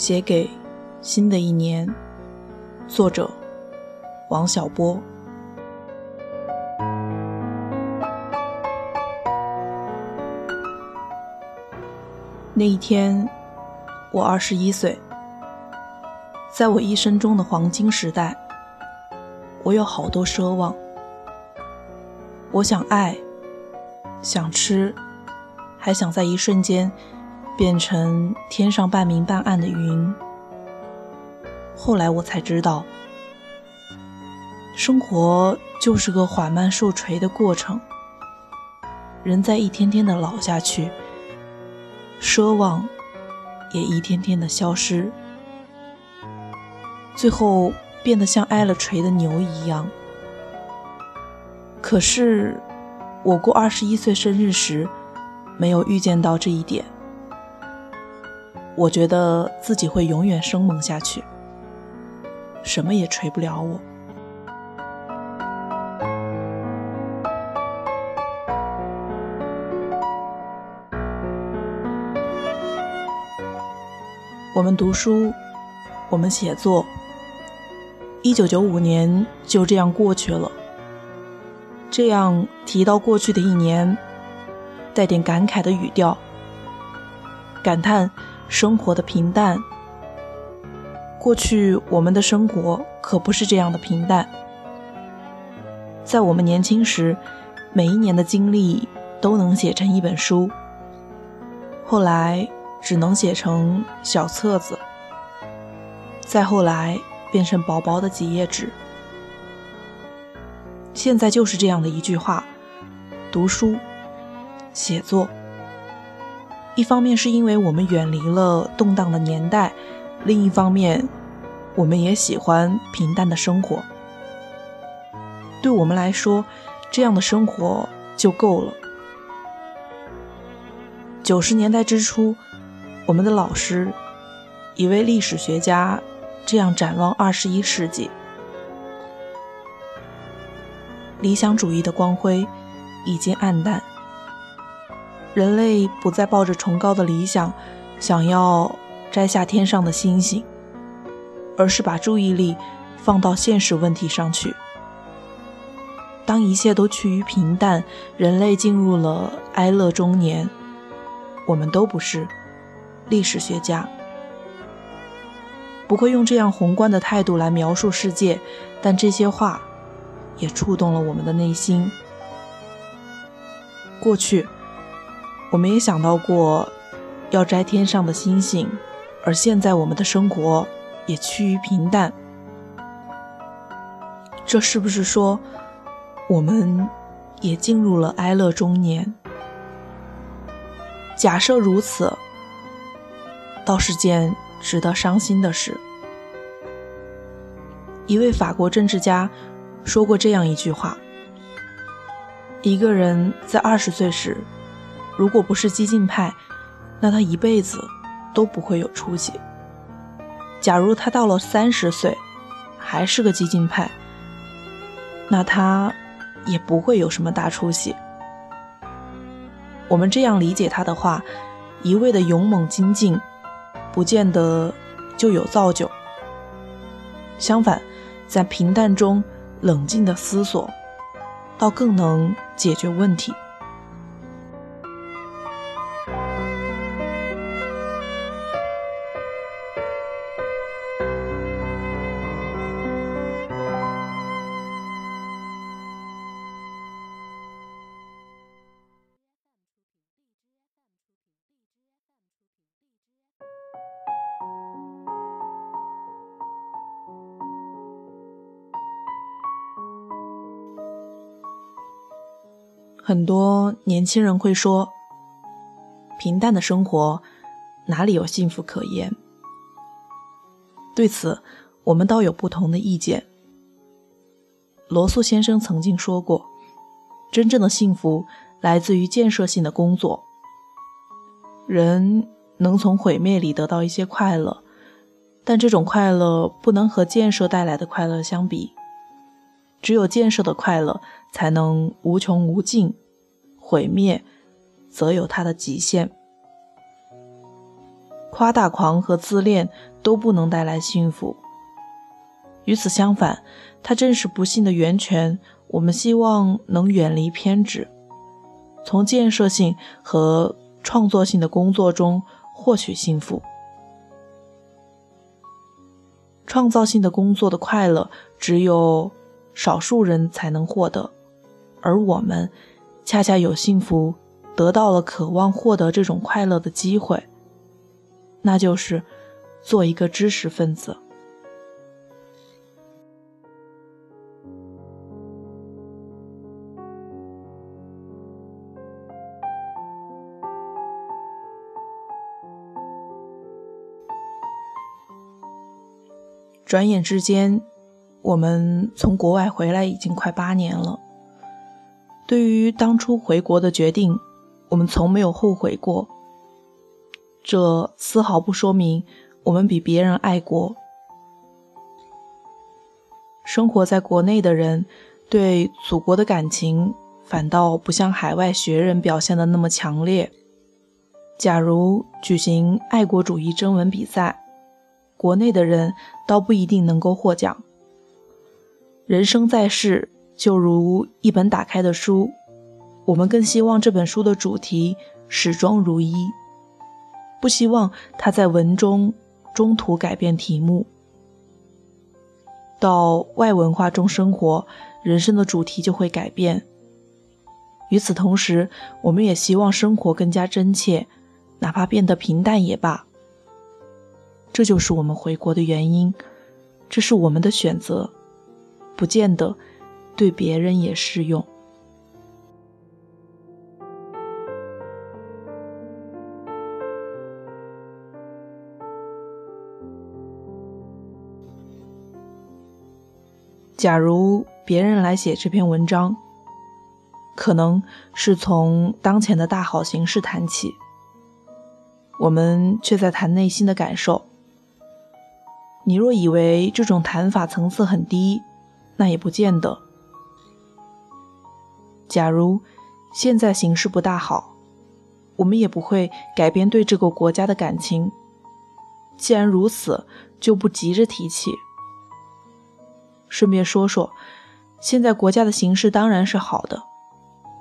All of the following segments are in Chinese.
写给新的一年，作者王小波。那一天，我二十一岁，在我一生中的黄金时代，我有好多奢望。我想爱，想吃，还想在一瞬间变成天上半明半暗的云。后来我才知道，生活就是个缓慢受锤的过程，人在一天天的老下去，奢望也一天天的消失，最后变得像挨了锤的牛一样。可是，我过二十一岁生日时，没有预见到这一点。我觉得自己会永远生猛下去，什么也锤不了我。我们读书，我们写作，一九九五年就这样过去了。这样提到过去的一年，带点感慨的语调，感叹生活的平淡。过去我们的生活可不是这样的平淡。在我们年轻时，每一年的经历都能写成一本书，后来只能写成小册子，再后来变成薄薄的几页纸。现在就是这样的一句话：读书、写作。一方面是因为我们远离了动荡的年代，另一方面，我们也喜欢平淡的生活。对我们来说，这样的生活就够了。九十年代之初，我们的老师，一位历史学家，这样展望二十一世纪。理想主义的光辉已经暗淡，人类不再抱着崇高的理想，想要摘下天上的星星，而是把注意力放到现实问题上去。当一切都趋于平淡，人类进入了哀乐中年，我们都不是历史学家，不会用这样宏观的态度来描述世界，但这些话。也触动了我们的内心。过去，我们也想到过要摘天上的星星，而现在我们的生活也趋于平淡。这是不是说，我们也进入了哀乐中年？假设如此，倒是件值得伤心的事。一位法国政治家。说过这样一句话：一个人在二十岁时，如果不是激进派，那他一辈子都不会有出息；假如他到了三十岁，还是个激进派，那他也不会有什么大出息。我们这样理解他的话：一味的勇猛精进，不见得就有造就。相反，在平淡中。冷静的思索，倒更能解决问题。很多年轻人会说：“平淡的生活哪里有幸福可言？”对此，我们倒有不同的意见。罗素先生曾经说过：“真正的幸福来自于建设性的工作。人能从毁灭里得到一些快乐，但这种快乐不能和建设带来的快乐相比。只有建设的快乐。”才能无穷无尽，毁灭则有它的极限。夸大狂和自恋都不能带来幸福。与此相反，它正是不幸的源泉。我们希望能远离偏执，从建设性和创作性的工作中获取幸福。创造性的工作的快乐，只有少数人才能获得，而我们恰恰有幸福，得到了渴望获得这种快乐的机会，那就是做一个知识分子。转眼之间，我们从国外回来已经快八年了。对于当初回国的决定，我们从没有后悔过。这丝毫不说明我们比别人爱国。生活在国内的人，对祖国的感情反倒不像海外学人表现的那么强烈。假如举行爱国主义征文比赛，国内的人倒不一定能够获奖。人生在世，就如一本打开的书，我们更希望这本书的主题始终如一，不希望它在文中中途改变题目。到外文化中生活，人生的主题就会改变。与此同时，我们也希望生活更加真切，哪怕变得平淡也罢。这就是我们回国的原因，这是我们的选择，不见得对别人也适用。假如别人来写这篇文章，可能是从当前的大好形势谈起，我们却在谈内心的感受。你若以为这种谈法层次很低，那也不见得。假如现在形势不大好，我们也不会改变对这个国家的感情。既然如此，就不急着提起。顺便说说，现在国家的形势当然是好的，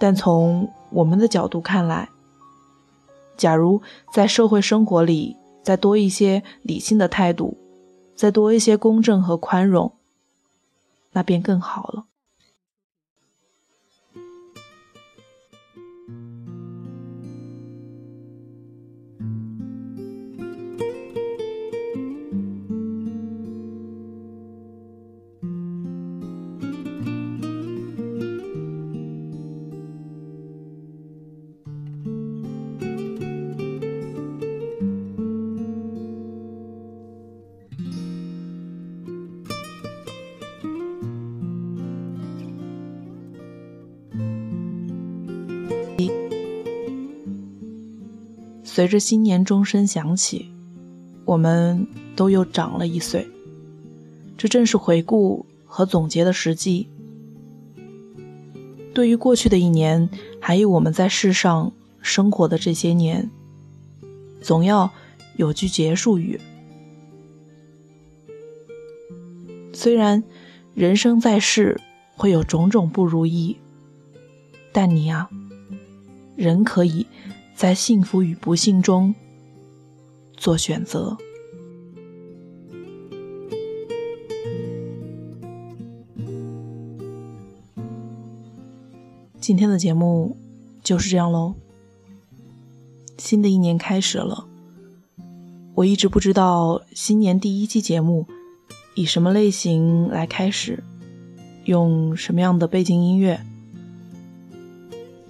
但从我们的角度看来，假如在社会生活里再多一些理性的态度。再多一些公正和宽容，那便更好了。随着新年钟声响起，我们都又长了一岁。这正是回顾和总结的时机。对于过去的一年，还有我们在世上生活的这些年，总要有句结束语。虽然人生在世会有种种不如意，但你啊，人可以。在幸福与不幸中做选择。今天的节目就是这样喽。新的一年开始了，我一直不知道新年第一期节目以什么类型来开始，用什么样的背景音乐，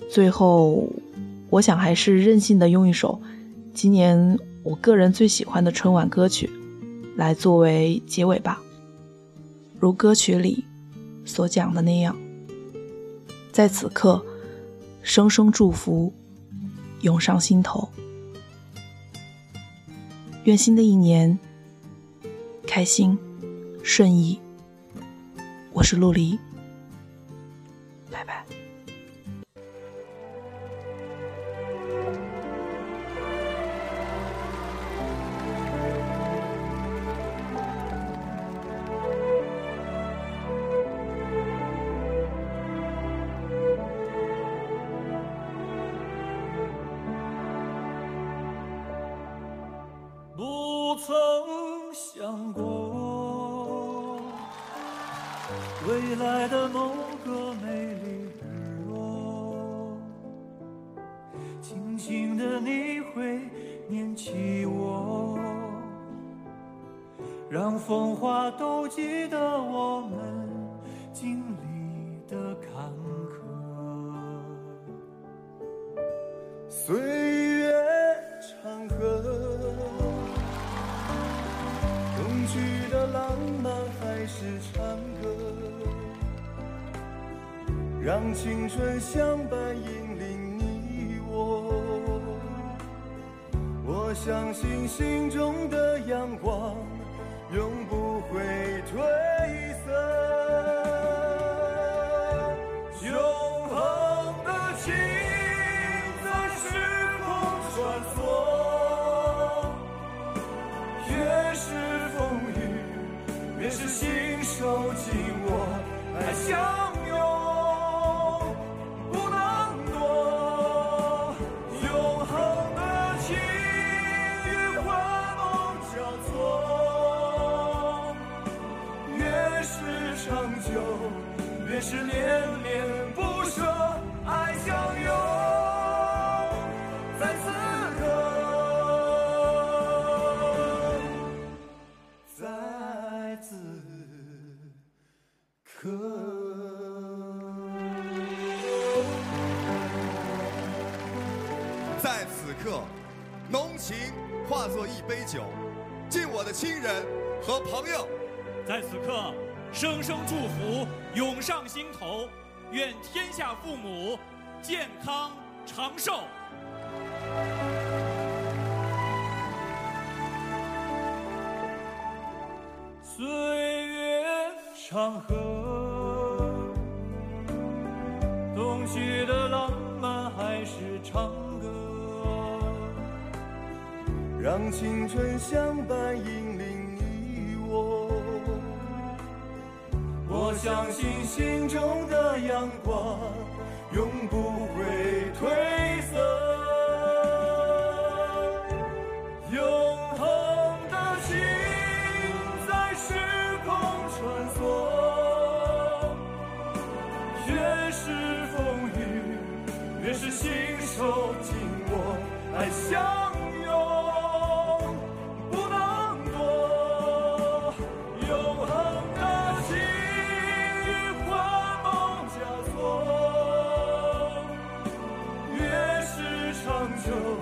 最后。我想还是任性的用一首今年我个人最喜欢的春晚歌曲来作为结尾吧，如歌曲里所讲的那样，在此刻，声声祝福涌上心头，愿新的一年开心顺意。我是陆离。想过未来的某个美丽日落，清醒的你会念起我。让风花都记得我。青春相伴引领你我。我相信心中的阳光永不会褪色。永恒的情在时空穿梭，越是风雨，越是心手紧握，爱相刻，浓情化作一杯酒，敬我的亲人和朋友。在此刻，声声祝福涌上心头，愿天下父母健康长寿。岁月长河，冬去的让青春相伴引领你我。我相信心中的阳光永不会褪色。Cristo.